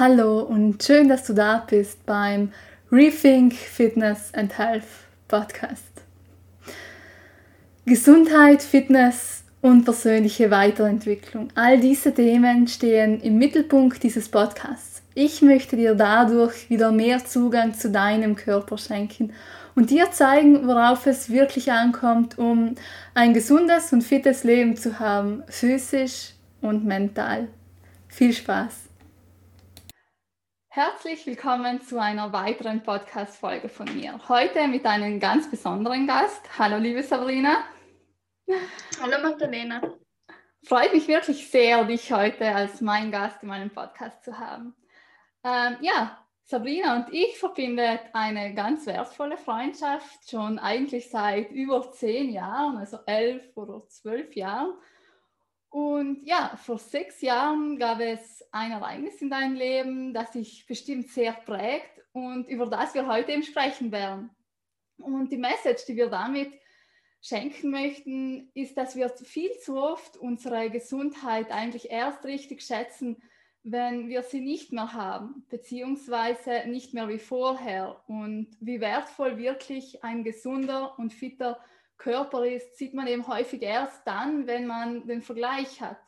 Hallo und schön, dass du da bist beim Rethink Fitness and Health Podcast. Gesundheit, Fitness und persönliche Weiterentwicklung. All diese Themen stehen im Mittelpunkt dieses Podcasts. Ich möchte dir dadurch wieder mehr Zugang zu deinem Körper schenken und dir zeigen, worauf es wirklich ankommt, um ein gesundes und fittes Leben zu haben, physisch und mental. Viel Spaß! Herzlich willkommen zu einer weiteren Podcast-Folge von mir. Heute mit einem ganz besonderen Gast. Hallo, liebe Sabrina. Hallo, Magdalena. Freut mich wirklich sehr, dich heute als mein Gast in meinem Podcast zu haben. Ähm, ja, Sabrina und ich verbinden eine ganz wertvolle Freundschaft schon eigentlich seit über zehn Jahren, also elf oder zwölf Jahren. Und ja, vor sechs Jahren gab es ein Ereignis in deinem Leben, das dich bestimmt sehr prägt und über das wir heute eben sprechen werden. Und die Message, die wir damit schenken möchten, ist, dass wir viel zu oft unsere Gesundheit eigentlich erst richtig schätzen, wenn wir sie nicht mehr haben, beziehungsweise nicht mehr wie vorher. Und wie wertvoll wirklich ein gesunder und fitter Körper ist, sieht man eben häufig erst dann, wenn man den Vergleich hat.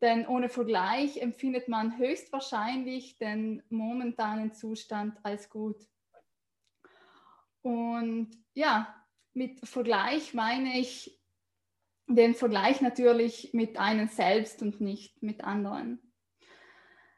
Denn ohne Vergleich empfindet man höchstwahrscheinlich den momentanen Zustand als gut. Und ja, mit Vergleich meine ich den Vergleich natürlich mit einem selbst und nicht mit anderen.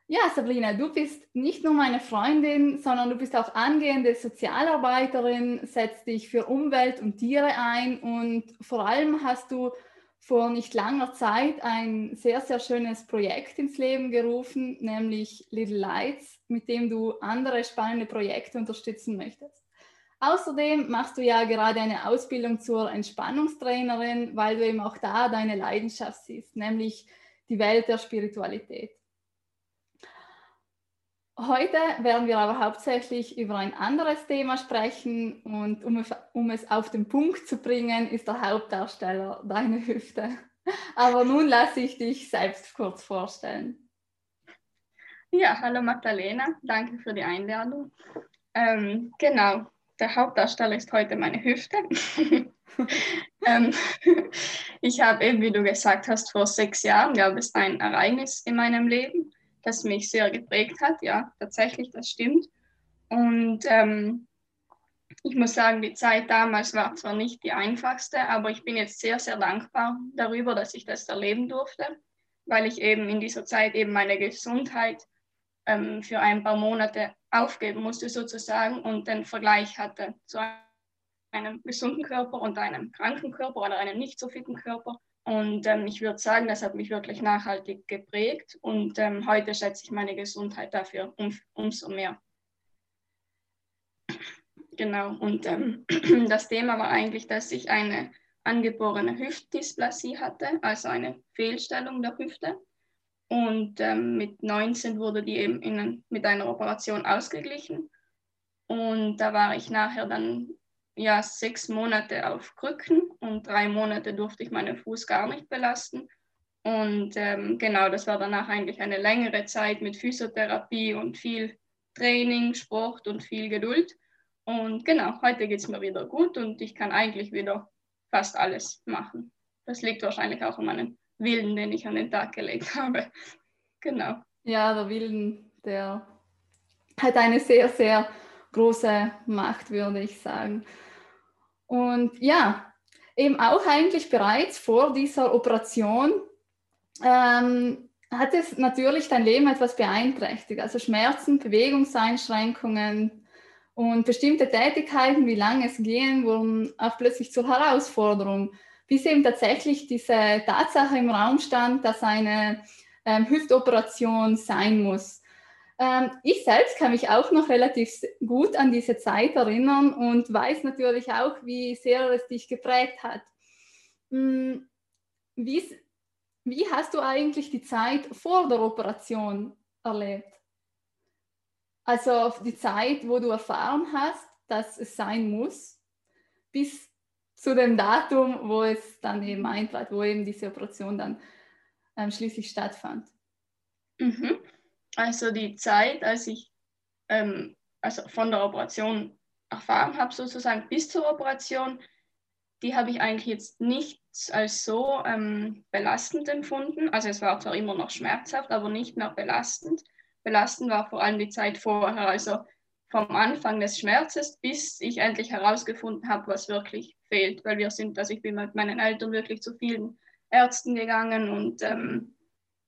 Ja, Sabrina, du bist nicht nur meine Freundin, sondern du bist auch angehende Sozialarbeiterin, setzt dich für Umwelt und Tiere ein und vor allem hast du vor nicht langer Zeit ein sehr, sehr schönes Projekt ins Leben gerufen, nämlich Little Lights, mit dem du andere spannende Projekte unterstützen möchtest. Außerdem machst du ja gerade eine Ausbildung zur Entspannungstrainerin, weil du eben auch da deine Leidenschaft siehst, nämlich die Welt der Spiritualität. Heute werden wir aber hauptsächlich über ein anderes Thema sprechen und um, um, es auf den Punkt zu bringen, ist der Hauptdarsteller deine Hüfte. Aber nun lasse ich dich selbst kurz vorstellen. Ja, hallo Magdalena, danke für die Einladung. Ähm, genau, der Hauptdarsteller ist heute meine Hüfte. ähm, ich habe eben, wie du gesagt hast, vor sechs Jahren gab es ein Ereignis in meinem Leben das mich sehr geprägt hat. Ja, tatsächlich, das stimmt. Und ähm, ich muss sagen, die Zeit damals war zwar nicht die einfachste, aber ich bin jetzt sehr, sehr dankbar darüber, dass ich das erleben durfte, weil ich eben in dieser Zeit eben meine Gesundheit ähm, für ein paar Monate aufgeben musste sozusagen und den Vergleich hatte zu einem gesunden Körper und einem kranken Körper oder einem nicht so fitten Körper. Und ähm, ich würde sagen, das hat mich wirklich nachhaltig geprägt und ähm, heute schätze ich meine Gesundheit dafür um, umso mehr. Genau, und ähm, das Thema war eigentlich, dass ich eine angeborene Hüftdysplasie hatte, also eine Fehlstellung der Hüfte. Und ähm, mit 19 wurde die eben in, mit einer Operation ausgeglichen. Und da war ich nachher dann ja, sechs Monate auf Krücken und drei Monate durfte ich meinen Fuß gar nicht belasten. Und ähm, genau, das war danach eigentlich eine längere Zeit mit Physiotherapie und viel Training, Sport und viel Geduld. Und genau, heute geht es mir wieder gut und ich kann eigentlich wieder fast alles machen. Das liegt wahrscheinlich auch an meinem Willen, den ich an den Tag gelegt habe. Genau. Ja, der Willen, der hat eine sehr, sehr große Macht, würde ich sagen. Und ja, eben auch eigentlich bereits vor dieser Operation ähm, hat es natürlich dein Leben etwas beeinträchtigt. Also Schmerzen, Bewegungseinschränkungen und bestimmte Tätigkeiten, wie lange es gehen, wurden auch plötzlich zur Herausforderung, bis eben tatsächlich diese Tatsache im Raum stand, dass eine ähm, Hüftoperation sein muss. Ähm, ich selbst kann mich auch noch relativ gut an diese Zeit erinnern und weiß natürlich auch, wie sehr es dich geprägt hat. Hm, wie, wie hast du eigentlich die Zeit vor der Operation erlebt? Also die Zeit, wo du erfahren hast, dass es sein muss, bis zu dem Datum, wo es dann eben eintrat, wo eben diese Operation dann ähm, schließlich stattfand. Mhm. Also die Zeit, als ich ähm, also von der Operation erfahren habe, sozusagen bis zur Operation, die habe ich eigentlich jetzt nicht als so ähm, belastend empfunden. Also es war zwar immer noch schmerzhaft, aber nicht mehr belastend. Belastend war vor allem die Zeit vorher, also vom Anfang des Schmerzes, bis ich endlich herausgefunden habe, was wirklich fehlt. Weil wir sind, also ich bin mit meinen Eltern wirklich zu vielen Ärzten gegangen und ähm,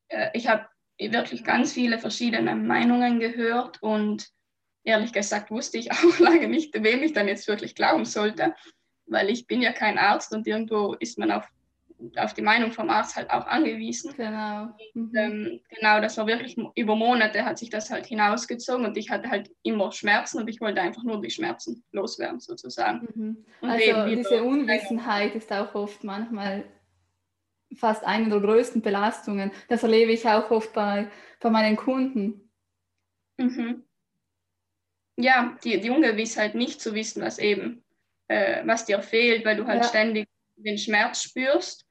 äh, ich habe wirklich ganz viele verschiedene Meinungen gehört und ehrlich gesagt wusste ich auch lange nicht, wem ich dann jetzt wirklich glauben sollte, weil ich bin ja kein Arzt und irgendwo ist man auf, auf die Meinung vom Arzt halt auch angewiesen. Genau. Und, ähm, genau, das war wirklich über Monate hat sich das halt hinausgezogen und ich hatte halt immer Schmerzen und ich wollte einfach nur die Schmerzen loswerden sozusagen. Mhm. Also diese Unwissenheit ist auch oft manchmal fast eine der größten Belastungen. Das erlebe ich auch oft bei, bei meinen Kunden. Mhm. Ja, die, die Ungewissheit nicht zu wissen, was eben, äh, was dir fehlt, weil du halt ja. ständig den Schmerz spürst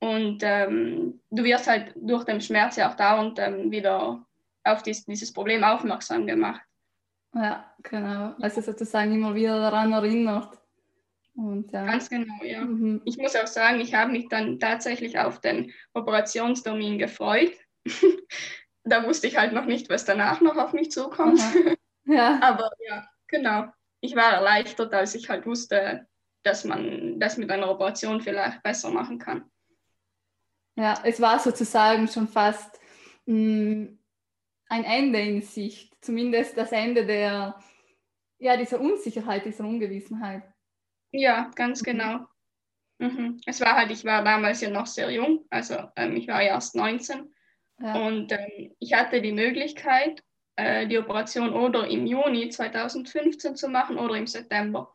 und ähm, du wirst halt durch den Schmerz ja auch dauernd ähm, wieder auf dies, dieses Problem aufmerksam gemacht. Ja, genau. Also sozusagen immer wieder daran erinnert. Und, ja. Ganz genau, ja. Mhm. Ich muss auch sagen, ich habe mich dann tatsächlich auf den Operationstermin gefreut. da wusste ich halt noch nicht, was danach noch auf mich zukommt. Ja. Aber ja, genau. Ich war erleichtert, als ich halt wusste, dass man das mit einer Operation vielleicht besser machen kann. Ja, es war sozusagen schon fast mh, mm, ein Ende in Sicht, zumindest das Ende der, ja, dieser Unsicherheit, dieser Ungewissenheit. Ja, ganz mhm. genau. Mhm. Es war halt, ich war damals ja noch sehr jung, also ähm, ich war ja erst 19 ja. und ähm, ich hatte die Möglichkeit, äh, die Operation oder im Juni 2015 zu machen oder im September.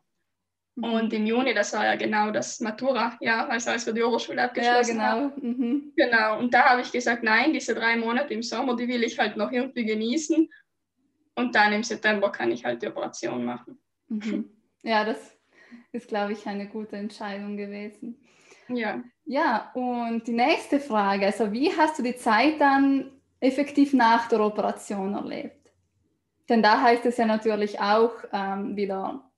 Mhm. Und im Juni, das war ja genau das Matura, ja, also als wir die Oberschule abgeschlossen ja, genau. haben. Mhm. Genau, und da habe ich gesagt, nein, diese drei Monate im Sommer, die will ich halt noch irgendwie genießen. Und dann im September kann ich halt die Operation machen. Mhm. Ja, das ist, glaube ich, eine gute Entscheidung gewesen. Ja. Ja, und die nächste Frage, also wie hast du die Zeit dann effektiv nach der Operation erlebt? Denn da heißt es ja natürlich auch ähm, wieder,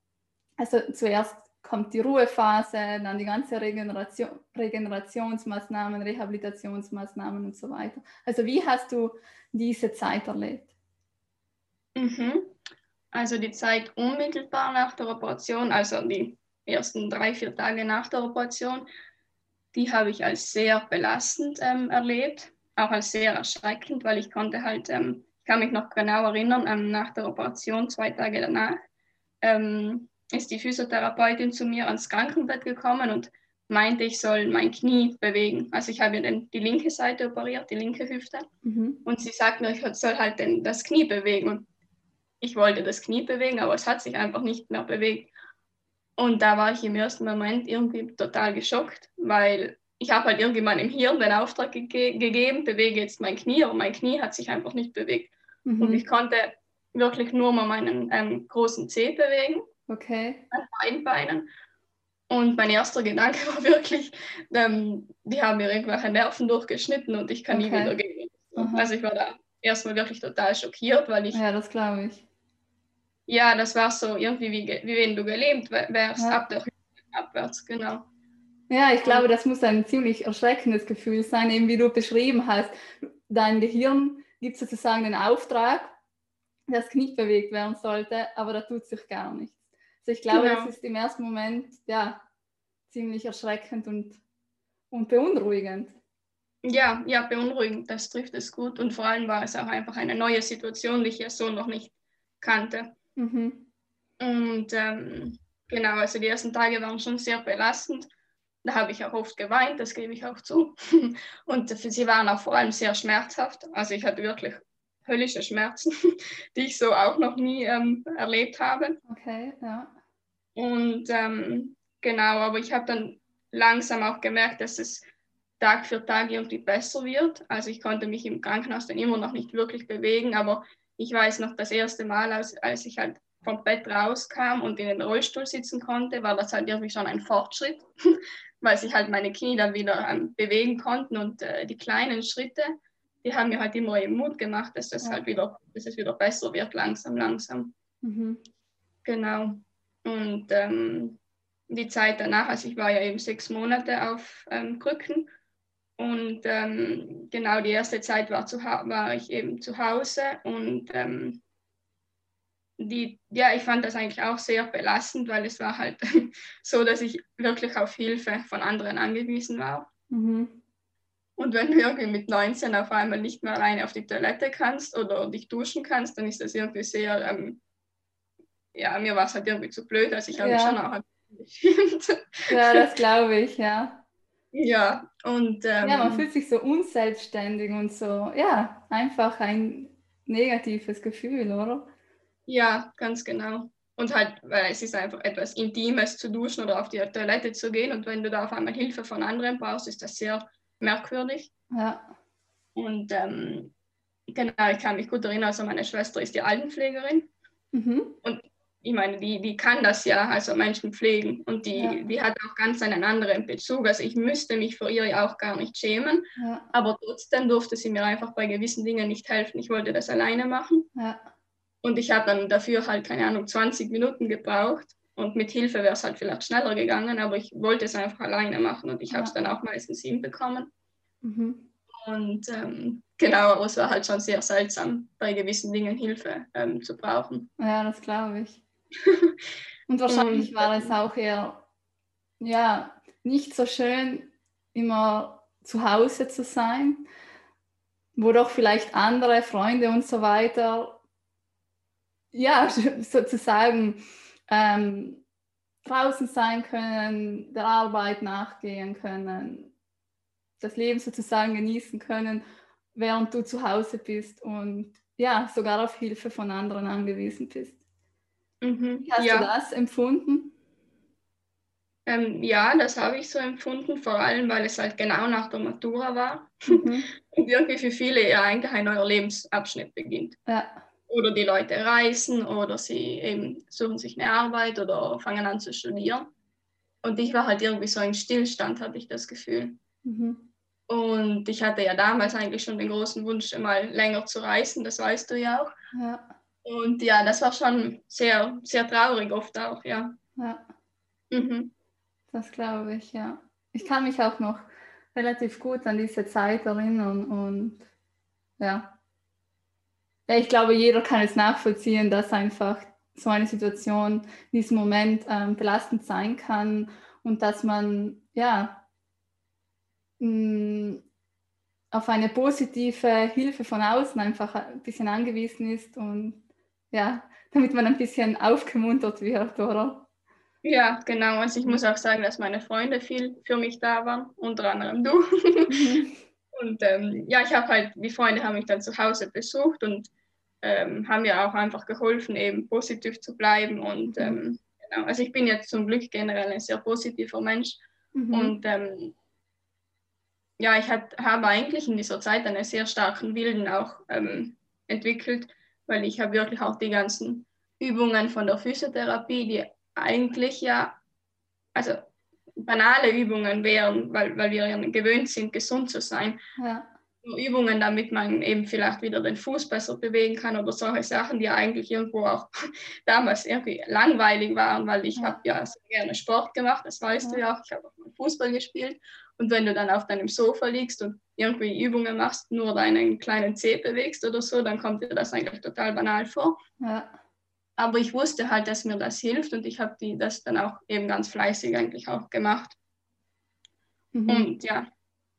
also zuerst kommt die Ruhephase, dann die ganze Regeneration, Regenerationsmaßnahmen, Rehabilitationsmaßnahmen und so weiter. Also wie hast du diese Zeit erlebt? Mhm. Also die Zeit unmittelbar nach der Operation, also die ersten drei, vier Tage nach der Operation, die habe ich als sehr belastend ähm, erlebt, auch als sehr erschreckend, weil ich konnte halt, ähm, ich kann mich noch genau erinnern, ähm, nach der Operation, zwei Tage danach, ähm, ist die Physiotherapeutin zu mir ans Krankenbett gekommen und meinte, ich soll mein Knie bewegen. Also ich habe den, die linke Seite operiert, die linke Hüfte. Mhm. Und sie sagt mir, ich soll halt den, das Knie bewegen. Und ich wollte das Knie bewegen, aber es hat sich einfach nicht mehr bewegt. Und da war ich im ersten Moment irgendwie total geschockt, weil ich habe halt irgendwie meinem Hirn den Auftrag ge gegeben, bewege jetzt mein Knie, aber mein Knie hat sich einfach nicht bewegt. Mhm. Und ich konnte wirklich nur mal meinen ähm, großen Zeh bewegen, okay. an beiden Beinen. Und mein erster Gedanke war wirklich, ähm, die haben mir irgendwelche Nerven durchgeschnitten und ich kann okay. nie wieder gehen. Aha. Also ich war da erstmal wirklich total schockiert, weil ich. Ja, das glaube ich ja, das war so irgendwie wie, wie wenn du gelähmt wärst, ja. ab der Hüfte abwärts, genau. Ja, ich glaube, das muss ein ziemlich erschreckendes Gefühl sein, eben wie du beschrieben hast. Dein Gehirn gibt sozusagen den Auftrag, dass Knie bewegt werden sollte, aber da tut sich gar nichts. Also ich glaube, genau. das ist im ersten Moment ja ziemlich erschreckend und, und beunruhigend. Ja, ja, beunruhigend, das trifft es gut. Und vor allem war es auch einfach eine neue Situation, die ich ja so noch nicht kannte. Mhm. Und ähm, genau, also die ersten Tage waren schon sehr belastend. Da habe ich auch oft geweint, das gebe ich auch zu. Und sie waren auch vor allem sehr schmerzhaft. Also ich hatte wirklich höllische Schmerzen, die ich so auch noch nie ähm, erlebt habe. Okay, ja. Und ähm, genau, aber ich habe dann langsam auch gemerkt, dass es Tag für Tag irgendwie besser wird. Also ich konnte mich im Krankenhaus dann immer noch nicht wirklich bewegen, aber ich weiß noch, das erste Mal, als, als ich halt vom Bett rauskam und in den Rollstuhl sitzen konnte, war das halt irgendwie schon ein Fortschritt, weil sich halt meine Knie dann wieder ähm, bewegen konnten und äh, die kleinen Schritte, die haben mir halt immer eben Mut gemacht, dass das ja. halt wieder, dass es wieder besser wird, langsam, langsam. Mhm. Genau. Und ähm, die Zeit danach, also ich war ja eben sechs Monate auf ähm, Krücken und ähm, genau die erste Zeit war, zu, war ich eben zu Hause und ähm, die, ja, ich fand das eigentlich auch sehr belastend, weil es war halt so, dass ich wirklich auf Hilfe von anderen angewiesen war. Mhm. Und wenn du irgendwie mit 19 auf einmal nicht mehr alleine auf die Toilette kannst oder dich duschen kannst, dann ist das irgendwie sehr, ähm, ja, mir war es halt irgendwie zu blöd, also ich habe ja. mich schon auch ein bisschen Ja, das glaube ich, ja. Ja, und. Ähm, ja, man fühlt sich so unselbstständig und so, ja, einfach ein negatives Gefühl, oder? Ja, ganz genau. Und halt, weil es ist einfach etwas Intimes zu duschen oder auf die Toilette zu gehen. Und wenn du da auf einmal Hilfe von anderen brauchst, ist das sehr merkwürdig. Ja. Und ähm, genau, ich kann mich gut erinnern, also meine Schwester ist die Altenpflegerin. Mhm. Und ich meine, die, die kann das ja, also Menschen pflegen. Und die, ja. die hat auch ganz einen anderen Bezug. Also ich müsste mich vor ihr ja auch gar nicht schämen. Ja. Aber trotzdem durfte sie mir einfach bei gewissen Dingen nicht helfen. Ich wollte das alleine machen. Ja. Und ich habe dann dafür halt, keine Ahnung, 20 Minuten gebraucht. Und mit Hilfe wäre es halt vielleicht schneller gegangen, aber ich wollte es einfach alleine machen und ich habe es dann auch meistens hinbekommen. Mhm. Und ähm, genau, aber es war halt schon sehr seltsam, bei gewissen Dingen Hilfe ähm, zu brauchen. Ja, das glaube ich. und wahrscheinlich und, war es auch eher, ja, nicht so schön, immer zu Hause zu sein, wo doch vielleicht andere Freunde und so weiter ja, sozusagen ähm, draußen sein können, der Arbeit nachgehen können, das Leben sozusagen genießen können, während du zu Hause bist und ja, sogar auf Hilfe von anderen angewiesen bist. Mhm, Wie hast ja. du das empfunden? Ähm, ja, das habe ich so empfunden, vor allem weil es halt genau nach der Matura war mhm. und irgendwie für viele ja eigentlich ein neuer Lebensabschnitt beginnt. Ja oder die Leute reisen oder sie eben suchen sich eine Arbeit oder fangen an zu studieren. Und ich war halt irgendwie so im Stillstand, hatte ich das Gefühl. Mhm. Und ich hatte ja damals eigentlich schon den großen Wunsch, mal länger zu reisen, das weißt du ja auch. Ja. Und ja, das war schon sehr, sehr traurig oft auch, ja. Ja. Mhm. Das glaube ich, ja. Ich kann mich auch noch relativ gut an diese Zeit erinnern und ja, ja, ich glaube, jeder kann es nachvollziehen, dass einfach so eine Situation in diesem Moment ähm, belastend sein kann und dass man ja mh, mm, auf eine positive Hilfe von außen einfach ein bisschen angewiesen ist und ja, damit man ein bisschen aufgemuntert wird, oder? Ja, genau. Also ich muss auch sagen, dass meine Freunde viel für mich da waren, unter anderem du. Mhm. Und ähm, ja, ich habe halt, die Freunde haben mich dann zu Hause besucht und ähm, haben mir auch einfach geholfen, eben positiv zu bleiben. Und mhm. ähm, genau, also ich bin jetzt zum Glück generell ein sehr positiver Mensch. Mhm. Und ähm, ja, ich habe eigentlich in dieser Zeit einen sehr starken Willen auch ähm, entwickelt, weil ich habe wirklich auch die ganzen Übungen von der Physiotherapie, die eigentlich ja, also banale Übungen wären, weil, weil wir ja gewöhnt sind, gesund zu sein. Ja. Übungen, damit man eben vielleicht wieder den Fuß besser bewegen kann oder solche Sachen, die eigentlich irgendwo auch damals irgendwie langweilig waren, weil ich ja. habe ja sehr gerne Sport gemacht, das weißt ja. du ja auch, ich habe auch mal Fußball gespielt und wenn du dann auf deinem Sofa liegst und irgendwie Übungen machst, nur deinen kleinen Zeh bewegst oder so, dann kommt dir das eigentlich total banal vor. Ja. Aber ich wusste halt, dass mir das hilft und ich habe das dann auch eben ganz fleißig eigentlich auch gemacht. Mhm. Und ja,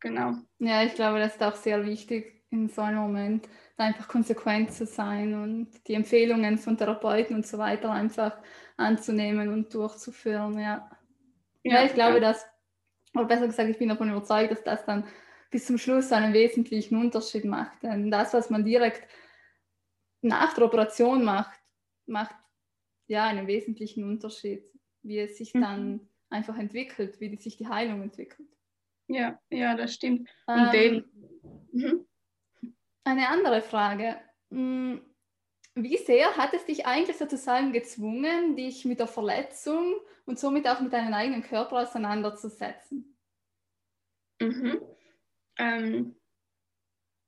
genau. Ja, ich glaube, das ist auch sehr wichtig in so einem Moment, einfach konsequent zu sein und die Empfehlungen von Therapeuten und so weiter einfach anzunehmen und durchzuführen. Ja, ja, ja ich glaube, ja. dass, oder besser gesagt, ich bin davon überzeugt, dass das dann bis zum Schluss einen wesentlichen Unterschied macht. Denn das, was man direkt nach der Operation macht, macht ja einen wesentlichen Unterschied, wie es sich mhm. dann einfach entwickelt, wie sich die Heilung entwickelt. Ja, ja, das stimmt. Und ähm, den. Mhm. Eine andere Frage. Hm, wie sehr hat es dich eigentlich sozusagen gezwungen, dich mit der Verletzung und somit auch mit deinem eigenen Körper auseinanderzusetzen? Mhm. Ähm,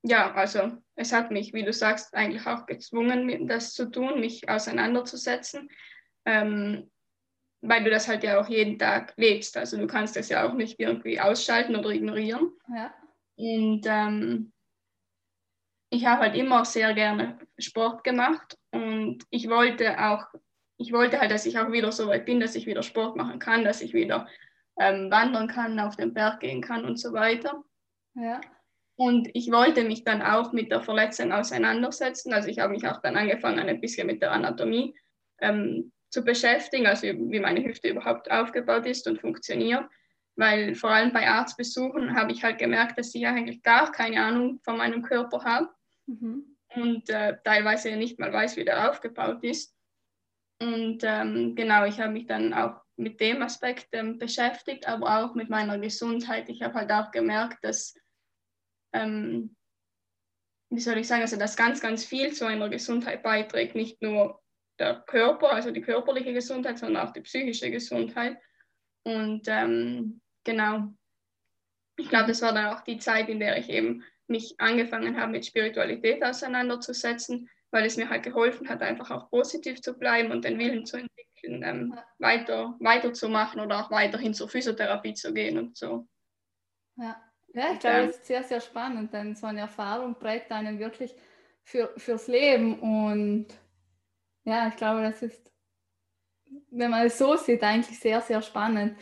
ja, also es hat mich, wie du sagst, eigentlich auch gezwungen, das zu tun, mich auseinanderzusetzen, ähm, weil du das halt ja auch jeden Tag lebst. Also du kannst das ja auch nicht irgendwie ausschalten oder ignorieren. Ja. Und ähm, ich habe halt immer sehr gerne Sport gemacht und ich wollte auch, ich wollte halt, dass ich auch wieder so weit bin, dass ich wieder Sport machen kann, dass ich wieder ähm, wandern kann, auf den Berg gehen kann und so weiter. Ja. Und ich wollte mich dann auch mit der Verletzung auseinandersetzen. Also ich habe mich auch dann angefangen, ein bisschen mit der Anatomie ähm, zu beschäftigen, also wie meine Hüfte überhaupt aufgebaut ist und funktioniert. Weil vor allem bei Arztbesuchen habe ich halt gemerkt, dass ich eigentlich gar keine Ahnung von meinem Körper habe mhm. und äh, teilweise nicht mal weiß, wie der aufgebaut ist. Und ähm, genau, ich habe mich dann auch mit dem Aspekt ähm, beschäftigt, aber auch mit meiner Gesundheit. Ich habe halt auch gemerkt, dass ähm, wie soll ich sagen, also dass ganz, ganz viel zu einer Gesundheit beiträgt, nicht nur der Körper, also die körperliche Gesundheit, sondern auch die psychische Gesundheit. Und ähm, genau, ich glaube, das war dann auch die Zeit, in der ich eben mich angefangen habe, mit Spiritualität auseinanderzusetzen, weil es mir halt geholfen hat, einfach auch positiv zu bleiben und den Willen zu entwickeln, ähm, weiter, weiterzumachen oder auch weiterhin zur Physiotherapie zu gehen und so. Ja. Ja, ich glaube, das ist sehr, sehr spannend, denn so eine Erfahrung prägt einen wirklich für, fürs Leben. Und ja, ich glaube, das ist, wenn man es so sieht, eigentlich sehr, sehr spannend.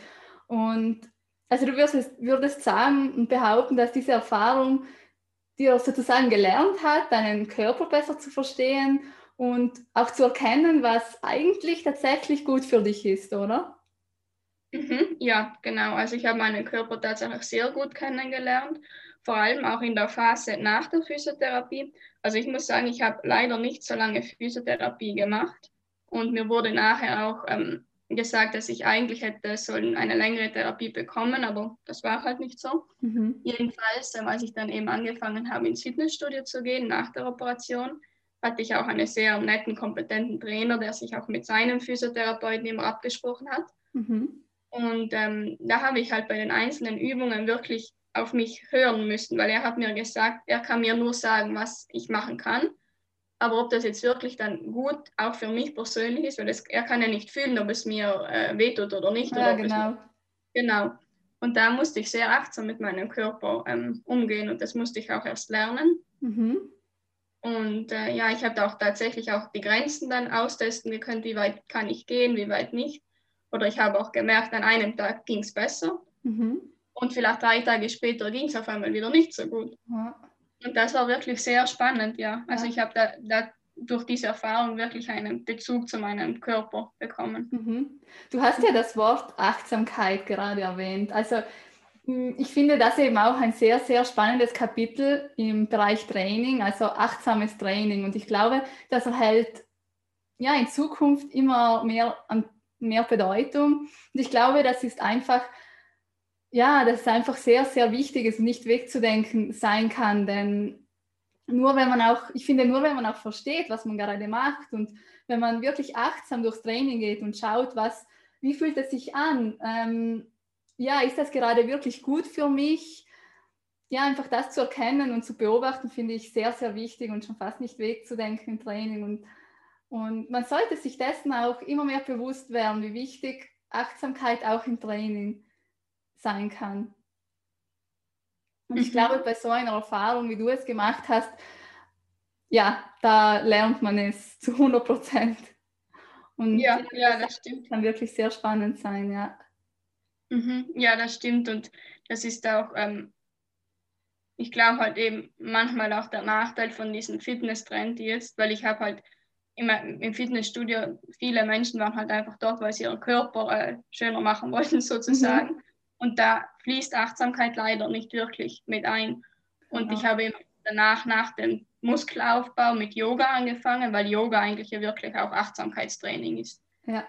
Und also du würdest, würdest sagen und behaupten, dass diese Erfahrung dir sozusagen gelernt hat, deinen Körper besser zu verstehen und auch zu erkennen, was eigentlich tatsächlich gut für dich ist, oder? Mhm, ja, genau. Also ich habe meinen Körper tatsächlich sehr gut kennengelernt, vor allem auch in der Phase nach der Physiotherapie. Also ich muss sagen, ich habe leider nicht so lange Physiotherapie gemacht und mir wurde nachher auch ähm, gesagt, dass ich eigentlich hätte sollen eine längere Therapie bekommen, aber das war halt nicht so. Mhm. Jedenfalls, ähm, als ich dann eben angefangen habe, ins Fitnessstudio zu gehen nach der Operation, hatte ich auch einen sehr netten, kompetenten Trainer, der sich auch mit seinem Physiotherapeuten immer abgesprochen hat. Mhm. Und ähm, da habe ich halt bei den einzelnen Übungen wirklich auf mich hören müssen, weil er hat mir gesagt, er kann mir nur sagen, was ich machen kann. Aber ob das jetzt wirklich dann gut auch für mich persönlich ist, weil das, er kann ja nicht fühlen, ob es mir äh, wehtut oder nicht. Ja, oder genau. Es, genau. Und da musste ich sehr achtsam mit meinem Körper ähm, umgehen und das musste ich auch erst lernen. Mhm. Und äh, ja, ich habe auch tatsächlich auch die Grenzen dann austesten können, wie weit kann ich gehen, wie weit nicht. Oder ich habe auch gemerkt, an einem Tag ging es besser. Mhm. Und vielleicht drei Tage später ging es auf einmal wieder nicht so gut. Ja. Und das war wirklich sehr spannend, ja. Also ja. ich habe da, da, durch diese Erfahrung wirklich einen Bezug zu meinem Körper bekommen. Mhm. Du hast ja das Wort Achtsamkeit gerade erwähnt. Also hm, ich finde das eben auch ein sehr, sehr spannendes Kapitel im Bereich Training, also achtsames Training. Und ich glaube, das erhält ja in Zukunft immer mehr mehr Bedeutung. Und ich glaube, das ist einfach, ja, das ist einfach sehr, sehr wichtig, es nicht wegzudenken sein kann, denn nur wenn man auch, ich finde, nur wenn man auch versteht, was man gerade macht und wenn man wirklich achtsam durchs Training geht und schaut, was, wie fühlt es sich an, ähm, ja, ist das gerade wirklich gut für mich? Ja, einfach das zu erkennen und zu beobachten, finde ich sehr, sehr wichtig und schon fast nicht wegzudenken im Training. Und und man sollte sich dessen auch immer mehr bewusst werden, wie wichtig Achtsamkeit auch im Training sein kann. Und ich mhm. glaube, bei so einer Erfahrung, wie du es gemacht hast, ja, da lernt man es zu 100 Prozent. Und ja, ja, das stimmt. Kann wirklich sehr spannend sein, ja. Mhm, ja, das stimmt. Und das ist auch, ähm, ich glaube halt eben manchmal auch der Nachteil von diesem Fitness-Trend jetzt, weil ich habe halt immer im Fitnessstudio, viele Menschen waren halt einfach dort, weil sie ihren Körper äh, schöner machen wollten, sozusagen. Mhm. Und da fließt Achtsamkeit leider nicht wirklich mit ein. Und genau. ich habe danach, nach dem Muskelaufbau mit Yoga angefangen, weil Yoga eigentlich ja wirklich auch Achtsamkeitstraining ist. Ja.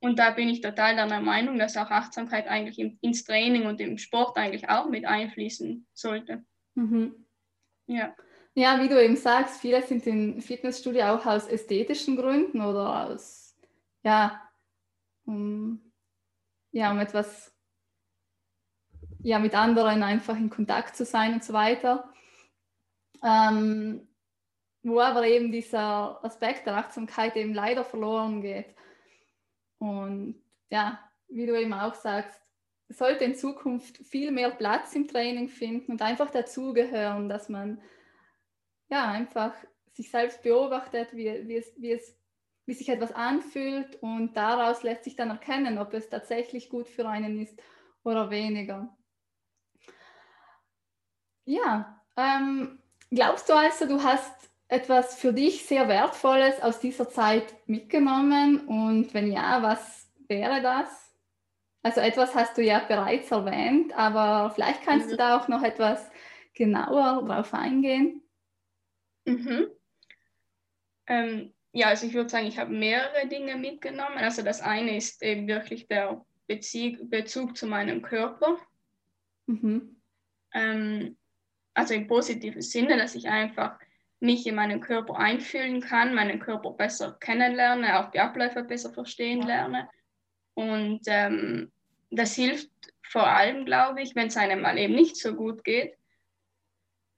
Und da bin ich total der Meinung, dass auch Achtsamkeit eigentlich im, ins Training und im Sport eigentlich auch mit einfließen sollte. Mhm. Ja. Ja, wie du eben sagst, viele sind im Fitnessstudio auch aus ästhetischen Gründen oder aus, ja, um, ja, um etwas, ja, mit anderen einfach in Kontakt zu sein und so weiter. ähm, wo aber eben dieser Aspekt der Achtsamkeit eben leider verloren geht. Und ja, wie du eben auch sagst, sollte in Zukunft viel mehr Platz im Training finden und einfach dazugehören, dass man ja einfach sich selbst beobachtet, wie, wie, es, wie, es, wie sich etwas anfühlt und daraus lässt sich dann erkennen, ob es tatsächlich gut für einen ist oder weniger. Ja, ähm, glaubst du also, du hast etwas für dich sehr Wertvolles aus dieser Zeit mitgenommen? Und wenn ja, was wäre das? Also etwas hast du ja bereits erwähnt, aber vielleicht kannst mhm. du da auch noch etwas genauer drauf eingehen. Mhm. Ähm, ja, also ich würde sagen, ich habe mehrere Dinge mitgenommen. Also das eine ist eben wirklich der Beziehung, Bezug zu meinem Körper. Mhm. Ähm, also im positiven Sinne, dass ich einfach mich in meinen Körper einfühlen kann, meinen Körper besser kennenlerne, auch die Abläufe besser verstehen lerne. Und ähm, das hilft vor allem, glaube ich, wenn es einem mal eben nicht so gut geht,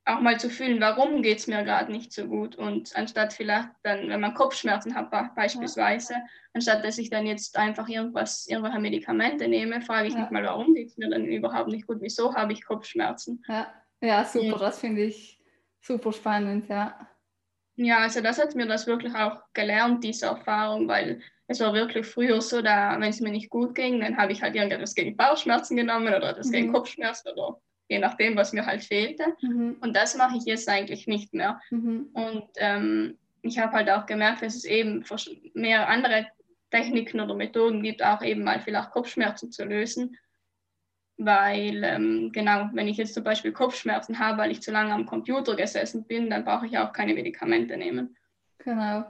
auch mal zu fühlen, warum geht es mir gerade nicht so gut. Und anstatt vielleicht dann, wenn man Kopfschmerzen hat beispielsweise, ja. anstatt dass ich dann jetzt einfach irgendwas, irgendwelche Medikamente nehme, frage ich ja. mich mal, warum geht es mir dann überhaupt nicht gut? Wieso habe ich Kopfschmerzen? Ja, ja super, ja. das finde ich super spannend, ja. Ja, also das hat mir das wirklich auch gelernt, diese Erfahrung, weil es war wirklich früher so, da, wenn es mir nicht gut ging, dann habe ich halt irgendetwas gegen Bauchschmerzen genommen oder etwas mhm. gegen Kopfschmerzen oder je nachdem, was mir halt fehlte. Mhm. Und das mache ich jetzt eigentlich nicht mehr. Mhm. Und ähm, ich habe halt auch gemerkt, dass es eben mehr andere Techniken oder Methoden gibt, auch eben mal vielleicht Kopfschmerzen zu lösen. Weil, ähm, genau, wenn ich jetzt zum Beispiel Kopfschmerzen habe, weil ich zu lange am Computer gesessen bin, dann brauche ich auch keine Medikamente nehmen. Genau.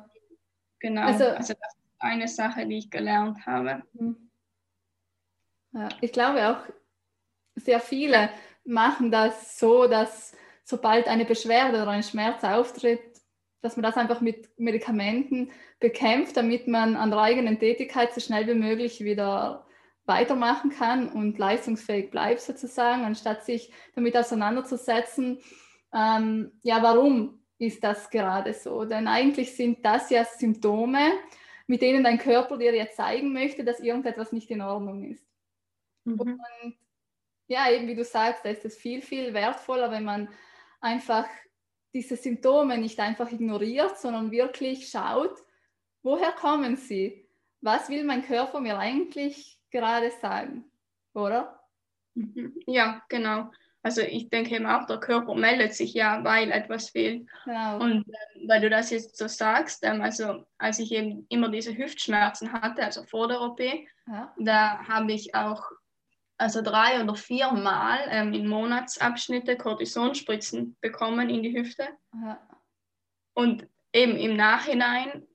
Genau. Also, also das ist eine Sache, die ich gelernt habe. Mhm. Ja, ich glaube auch, sehr viele machen das so, dass sobald eine Beschwerde oder ein Schmerz auftritt, dass man das einfach mit Medikamenten bekämpft, damit man an der eigenen Tätigkeit so schnell wie möglich wieder weitermachen kann und leistungsfähig bleibt sozusagen, anstatt sich damit auseinanderzusetzen, ähm, ja, warum ist das gerade so? Denn eigentlich sind das ja Symptome, mit denen dein Körper dir jetzt zeigen möchte, dass irgendetwas nicht in Ordnung ist. Mhm. Und ja, eben wie du sagst, da ist es viel, viel wertvoller, wenn man einfach diese Symptome nicht einfach ignoriert, sondern wirklich schaut, woher kommen sie? Was will mein Körper mir eigentlich gerade sagen? Oder? Mhm. Ja, genau. Also ich denke eben auch, der Körper meldet sich ja, weil etwas fehlt. Genau. Und äh, weil du das jetzt so sagst, ähm, also als ich eben immer diese Hüftschmerzen hatte, also vor der OP, ja. da habe ich auch also drei oder vier Mal ähm, in Monatsabschnitte Kortisonspritzen bekommen in die Hüfte. Ja. Und eben im Nachhinein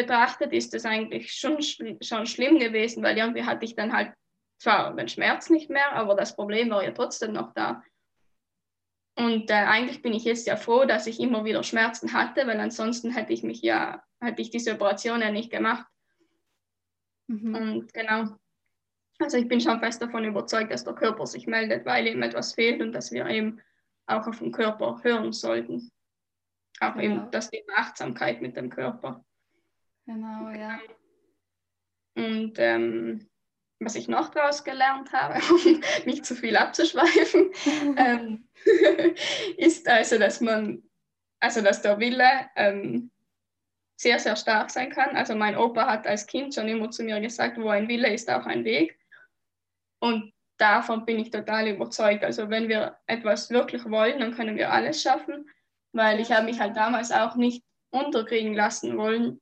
betrachtet ist das eigentlich schon, schon schlimm gewesen, weil irgendwie hatte ich dann halt zwar den Schmerz nicht mehr, aber das Problem war ja trotzdem noch da. Und äh, eigentlich bin ich jetzt ja froh, dass ich immer wieder Schmerzen hatte, weil ansonsten hätte ich mich ja, hätte ich diese Operation ja nicht gemacht. Mhm. Und genau, also ich bin schon fest davon überzeugt, dass der Körper sich meldet, weil ihm etwas fehlt und dass wir eben auch auf den Körper hören sollten. Auch genau. eben das Thema Achtsamkeit mit dem Körper. Genau, ja. Und ähm, was ich noch daraus gelernt habe, um nicht zu viel abzuschweifen, ähm, ist also, dass man, also dass der Wille ähm, sehr, sehr stark sein kann. Also mein Opa hat als Kind schon immer zu mir gesagt, wo ein Wille ist, auch ein Weg. Und davon bin ich total überzeugt. Also wenn wir etwas wirklich wollen, dann können wir alles schaffen, weil ich habe mich halt damals auch nicht unterkriegen lassen wollen.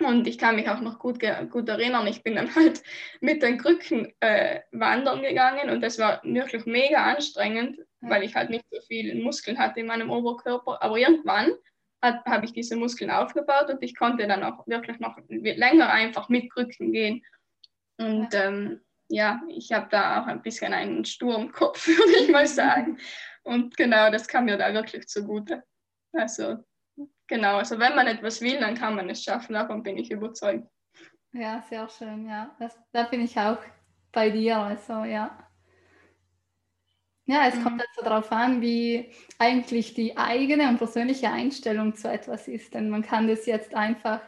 Und ich kann mich auch noch gut, gut erinnern, ich bin dann halt mit den Krücken äh, wandern gegangen und das war wirklich mega anstrengend, weil ich halt nicht so viele Muskeln hatte in meinem Oberkörper. Aber irgendwann habe ich diese Muskeln aufgebaut und ich konnte dann auch wirklich noch länger einfach mit Krücken gehen. Und ähm, ja, ich habe da auch ein bisschen einen Sturmkopf, würde ich mal sagen. Und genau, das kam mir da wirklich zugute. Also, genau, also wenn man etwas will, dann kann man es schaffen, davon bin ich überzeugt. Ja, sehr schön, ja. Das, da bin ich auch bei dir, also ja. Ja, es mhm. kommt also darauf an, wie eigentlich die eigene und persönliche Einstellung zu etwas ist. Denn man kann das jetzt einfach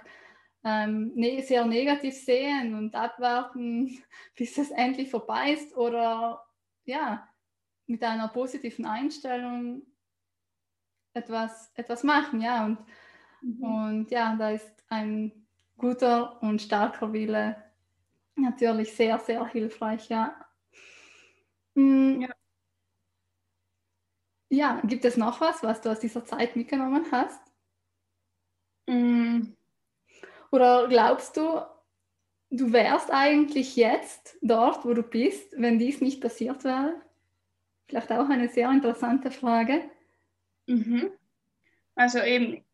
ähm, ne sehr negativ sehen und abwarten, bis es endlich vorbei ist oder ja, mit einer positiven Einstellung etwas, etwas machen. Ja, und, mhm. und ja, da ist ein guter und starker Wille natürlich sehr, sehr hilfreich. Ja. Mhm. ja. Ja, gibt es noch was, was du aus dieser Zeit mitgenommen hast? Mm. Oder glaubst du, du wärst eigentlich jetzt dort, wo du bist, wenn dies nicht passiert wäre? Vielleicht auch eine sehr interessante Frage. Mhm. Also eben,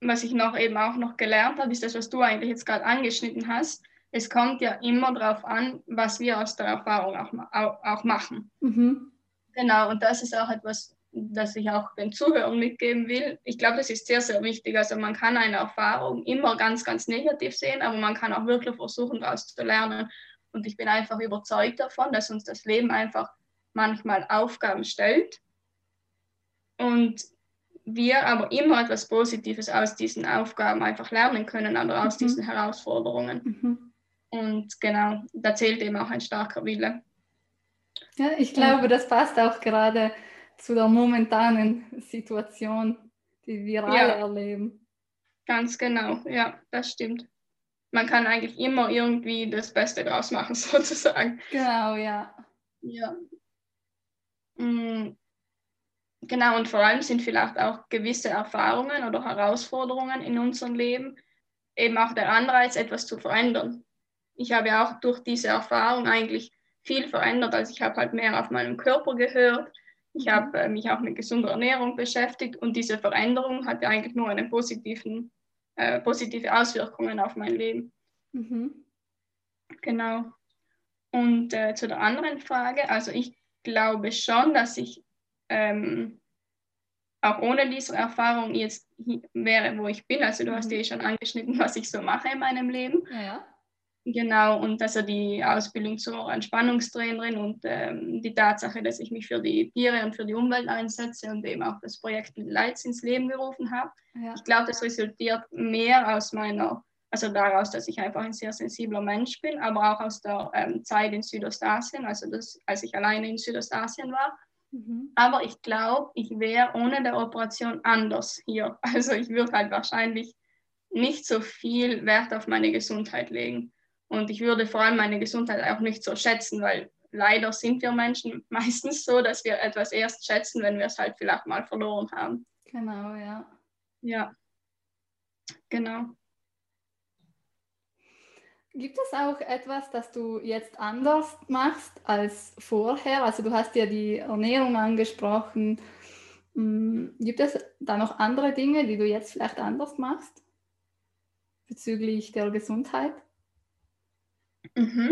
was ich noch eben auch noch gelernt habe, ist das, was du eigentlich jetzt gerade angeschnitten hast. Es kommt ja immer darauf an, was wir aus der Erfahrung auch, auch, auch machen. Mhm. Genau, und das ist auch etwas, das ich auch den Zuhörern mitgeben will. Ich glaube, das ist sehr, sehr wichtig. Also man kann eine Erfahrung immer ganz, ganz negativ sehen, aber man kann auch wirklich versuchen, daraus zu lernen. Und ich bin einfach überzeugt davon, dass uns das Leben einfach manchmal Aufgaben stellt und wir aber immer etwas Positives aus diesen Aufgaben einfach lernen können oder aus mhm. diesen Herausforderungen. Mhm. Und genau, da zählt eben auch ein starker Wille. Ja, ich glaube, das passt auch gerade zu der momentanen Situation, die wir alle ja, erleben. Ganz genau, ja, das stimmt. Man kann eigentlich immer irgendwie das Beste draus machen, sozusagen. Genau, ja. Ja. Mm, genau, und vor allem sind vielleicht auch gewisse Erfahrungen oder Herausforderungen in unserem Leben eben auch der Anreiz, etwas zu verändern. Ich habe ja auch durch diese Erfahrung eigentlich viel verändert. Also ich habe halt mehr auf meinen Körper gehört, ich mhm. habe äh, mich auch mit gesunder Ernährung beschäftigt und diese Veränderung hatte eigentlich nur eine positiven, äh, positive Auswirkungen auf mein Leben. Mhm. Genau. Und äh, zu der anderen Frage, also ich glaube schon, dass ich ähm, auch ohne diese Erfahrung jetzt wäre, wo ich bin. Also du mhm. hast ja eh schon angeschnitten, was ich so mache in meinem Leben. Ja. Genau, und also die Ausbildung zur Entspannungstrainerin und ähm, die Tatsache, dass ich mich für die Tiere und für die Umwelt einsetze und eben auch das Projekt mit Lights ins Leben gerufen habe. Ja. Ich glaube, das resultiert mehr aus meiner, also daraus, dass ich einfach ein sehr sensibler Mensch bin, aber auch aus der ähm, Zeit in Südostasien, also das, als ich alleine in Südostasien war. Mhm. Aber ich glaube, ich wäre ohne der Operation anders hier. Also ich würde halt wahrscheinlich nicht so viel Wert auf meine Gesundheit legen. Und ich würde vor allem meine Gesundheit auch nicht so schätzen, weil leider sind wir Menschen meistens so, dass wir etwas erst schätzen, wenn wir es halt vielleicht mal verloren haben. Genau, ja. Ja, genau. Gibt es auch etwas, das du jetzt anders machst als vorher? Also du hast ja die Ernährung angesprochen. Hm, gibt es da noch andere Dinge, die du jetzt vielleicht anders machst bezüglich der Gesundheit? Mhm.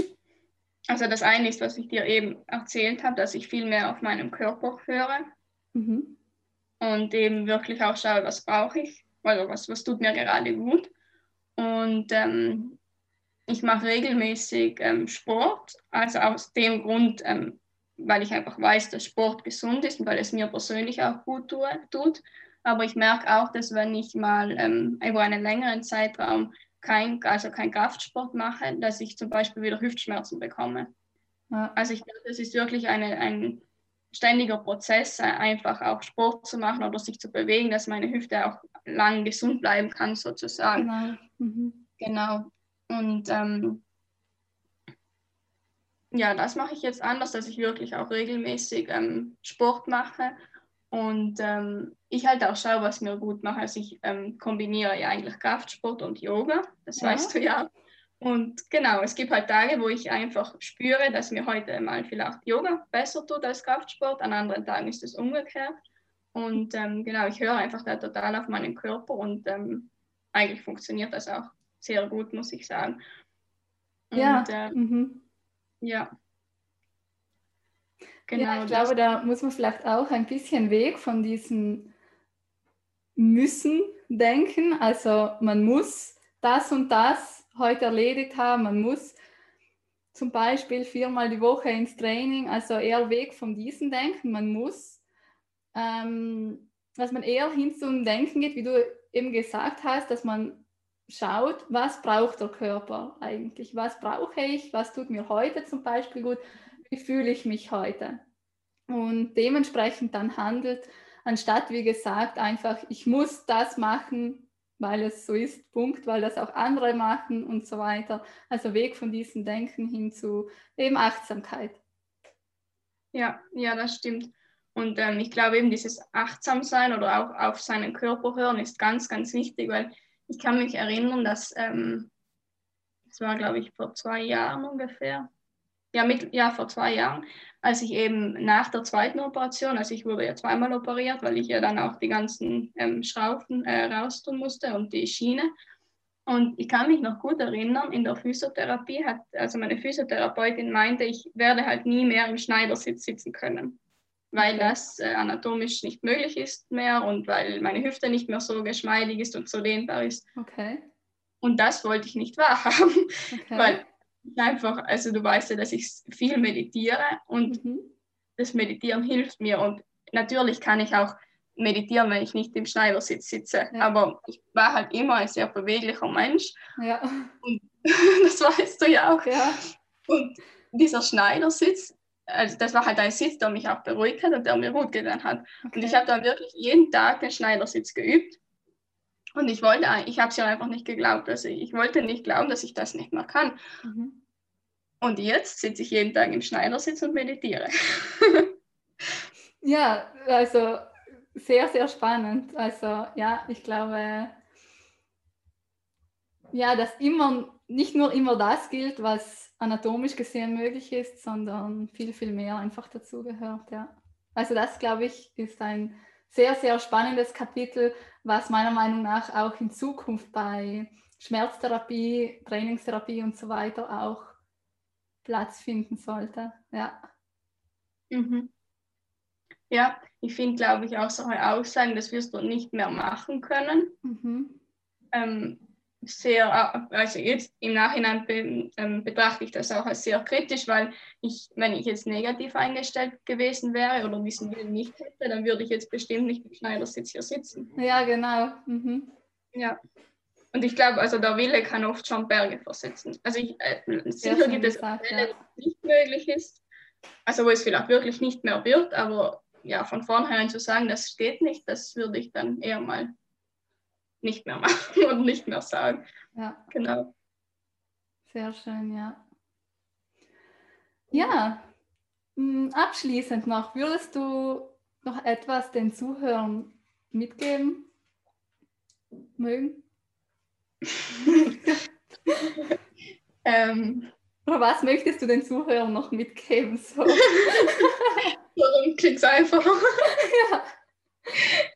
Also das eine ist, was ich dir eben erzählt habe, dass ich viel mehr auf meinem Körper höre mhm. und eben wirklich auch schaue, was brauche ich, also was, was tut mir gerade gut. Und ähm, ich mache regelmäßig ähm, Sport, also aus dem Grund, ähm, weil ich einfach weiß, dass Sport gesund ist und weil es mir persönlich auch gut tut. Aber ich merke auch, dass wenn ich mal ähm, über einen längeren Zeitraum kein, also kein Kraftsport mache, dass ich zum Beispiel wieder Hüftschmerzen bekomme. Ja. Also ich glaube, das ist wirklich eine, ein ständiger Prozess, einfach auch Sport zu machen oder sich zu bewegen, dass meine Hüfte auch lang gesund bleiben kann, sozusagen. Genau. Mhm. Genau. Und ähm, ja, das mache ich jetzt anders, dass ich wirklich auch regelmäßig ähm, Sport mache und ähm, ich halt auch schaue, was mir gut macht. Also ich ähm, kombiniere ja eigentlich Kraftsport und Yoga, das ja. weißt du ja. Und genau, es gibt halt Tage, wo ich einfach spüre, dass mir heute mal vielleicht Yoga besser tut als Kraftsport. An anderen Tagen ist es umgekehrt. Und ähm, genau, ich höre einfach da total auf meinen Körper und ähm, eigentlich funktioniert das auch sehr gut, muss ich sagen. Und, ja. Äh, mhm. Ja. Genau, ja, ich glaube, da muss man vielleicht auch ein bisschen weg von diesem Müssen denken. Also man muss das und das heute erledigt haben, man muss zum Beispiel viermal die Woche ins Training, also eher weg von diesem Denken, man muss, ähm, dass man eher hin zum Denken geht, wie du eben gesagt hast, dass man schaut, was braucht der Körper eigentlich, was brauche ich, was tut mir heute zum Beispiel gut, wie fühle ich mich heute und dementsprechend dann handelt, anstatt wie gesagt einfach, ich muss das machen, weil es so ist, Punkt, weil das auch andere machen und so weiter. Also Weg von diesem Denken hin zu eben Achtsamkeit. Ja, ja, das stimmt. Und ähm, ich glaube eben dieses Achtsamsein oder auch auf seinen Körper hören ist ganz, ganz wichtig, weil ich kann mich erinnern, dass ähm, das war, glaube ich, vor zwei Jahren ungefähr. Ja, mit, ja, vor zwei Jahren, als ich eben nach der zweiten Operation, also ich wurde ja zweimal operiert, weil ich ja dann auch die ganzen ähm, Schrauben äh, raustun musste und die Schiene. Und ich kann mich noch gut erinnern, in der Physiotherapie hat, also meine Physiotherapeutin meinte, ich werde halt nie mehr im Schneidersitz sitzen können, weil das äh, anatomisch nicht möglich ist mehr und weil meine Hüfte nicht mehr so geschmeidig ist und so dehnbar ist. Okay. Und das wollte ich nicht wahrhaben, okay. weil einfach, also du weißt ja, dass ich viel meditiere und mhm. das Meditieren hilft mir. Und natürlich kann ich auch meditieren, wenn ich nicht im Schneidersitz sitze. Ja. Aber ich war halt immer ein sehr beweglicher Mensch. Ja. Und das weißt du ja auch. Ja. Und dieser Schneidersitz, also das war halt ein Sitz, der mich auch beruhigt hat und der mir gut getan hat. Okay. Und ich habe dann wirklich jeden Tag den Schneidersitz geübt. Und ich wollte, ich habe es ja einfach nicht geglaubt. Also ich wollte nicht glauben, dass ich das nicht mehr kann. Mhm. Und jetzt sitze ich jeden Tag im Schneidersitz und meditiere. ja, also sehr, sehr spannend. Also ja, ich glaube, ja, dass immer nicht nur immer das gilt, was anatomisch gesehen möglich ist, sondern viel, viel mehr einfach dazugehört. Ja. Also das, glaube ich, ist ein sehr, sehr spannendes Kapitel, was meiner Meinung nach auch in Zukunft bei Schmerztherapie, Trainingstherapie und so weiter auch Platz finden sollte. Ja. Mhm. Ja, ich finde, glaube ich, auch solche Aussagen, das wirst du nicht mehr machen können. Mhm. Ähm, sehr, also jetzt im Nachhinein be, ähm, betrachte ich das auch als sehr kritisch, weil ich, wenn ich jetzt negativ eingestellt gewesen wäre oder diesen Willen nicht hätte, dann würde ich jetzt bestimmt nicht im Schneidersitz hier sitzen. Ja, genau. Mhm. Ja. Und ich glaube, also der Wille kann oft schon Berge versetzen. Also ich, äh, sicher gibt es Fälle, ja. wo es nicht möglich ist, also wo es vielleicht wirklich nicht mehr wird, aber ja, von vornherein zu sagen, das geht nicht, das würde ich dann eher mal nicht mehr machen und nicht mehr sagen. Ja. Genau. Sehr schön, ja. Ja, hm, abschließend noch, würdest du noch etwas den Zuhörern mitgeben mögen? ähm, Oder was möchtest du den Zuhörern noch mitgeben? So? Warum klingt es einfach? ja.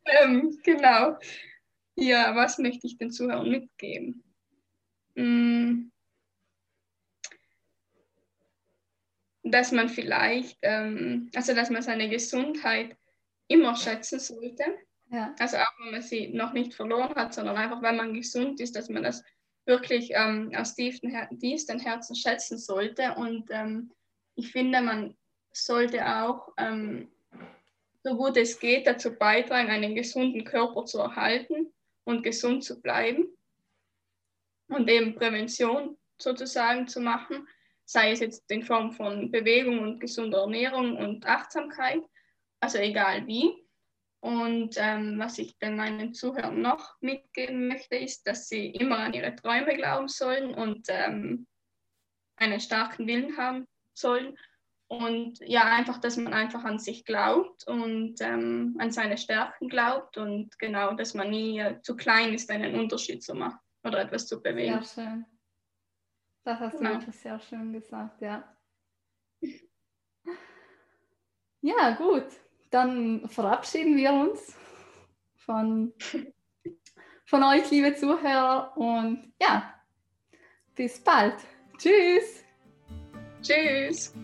Ähm, genau. Ja, was möchte ich den Zuhörern mitgeben? Hm, dass man vielleicht, ähm, also dass man seine Gesundheit immer schätzen sollte. Ja. Also auch wenn man sie noch nicht verloren hat, sondern einfach, wenn man gesund ist, dass man das wirklich ähm, aus tiefstem Her Herzen schätzen sollte. Und ähm, ich finde, man sollte auch, ähm, so gut es geht, dazu beitragen, einen gesunden Körper zu erhalten und gesund zu bleiben und eben Prävention sozusagen zu machen, sei es jetzt in Form von Bewegung und gesunder Ernährung und Achtsamkeit, also egal wie. Und ähm, was ich dann meinen Zuhörern noch mitgeben möchte, ist, dass sie immer an ihre Träume glauben sollen und ähm, einen starken Willen haben sollen und ja, einfach, dass man einfach an sich glaubt und ähm, an seine Stärken glaubt und genau, dass man nie äh, zu klein ist, einen Unterschied zu machen oder etwas zu bewegen. Sehr schön. Das hast genau. du wirklich sehr schön gesagt, ja. Ja, gut. Dann verabschieden wir uns von, von euch, liebe Zuhörer. Und ja, bis bald. Tschüss. Tschüss.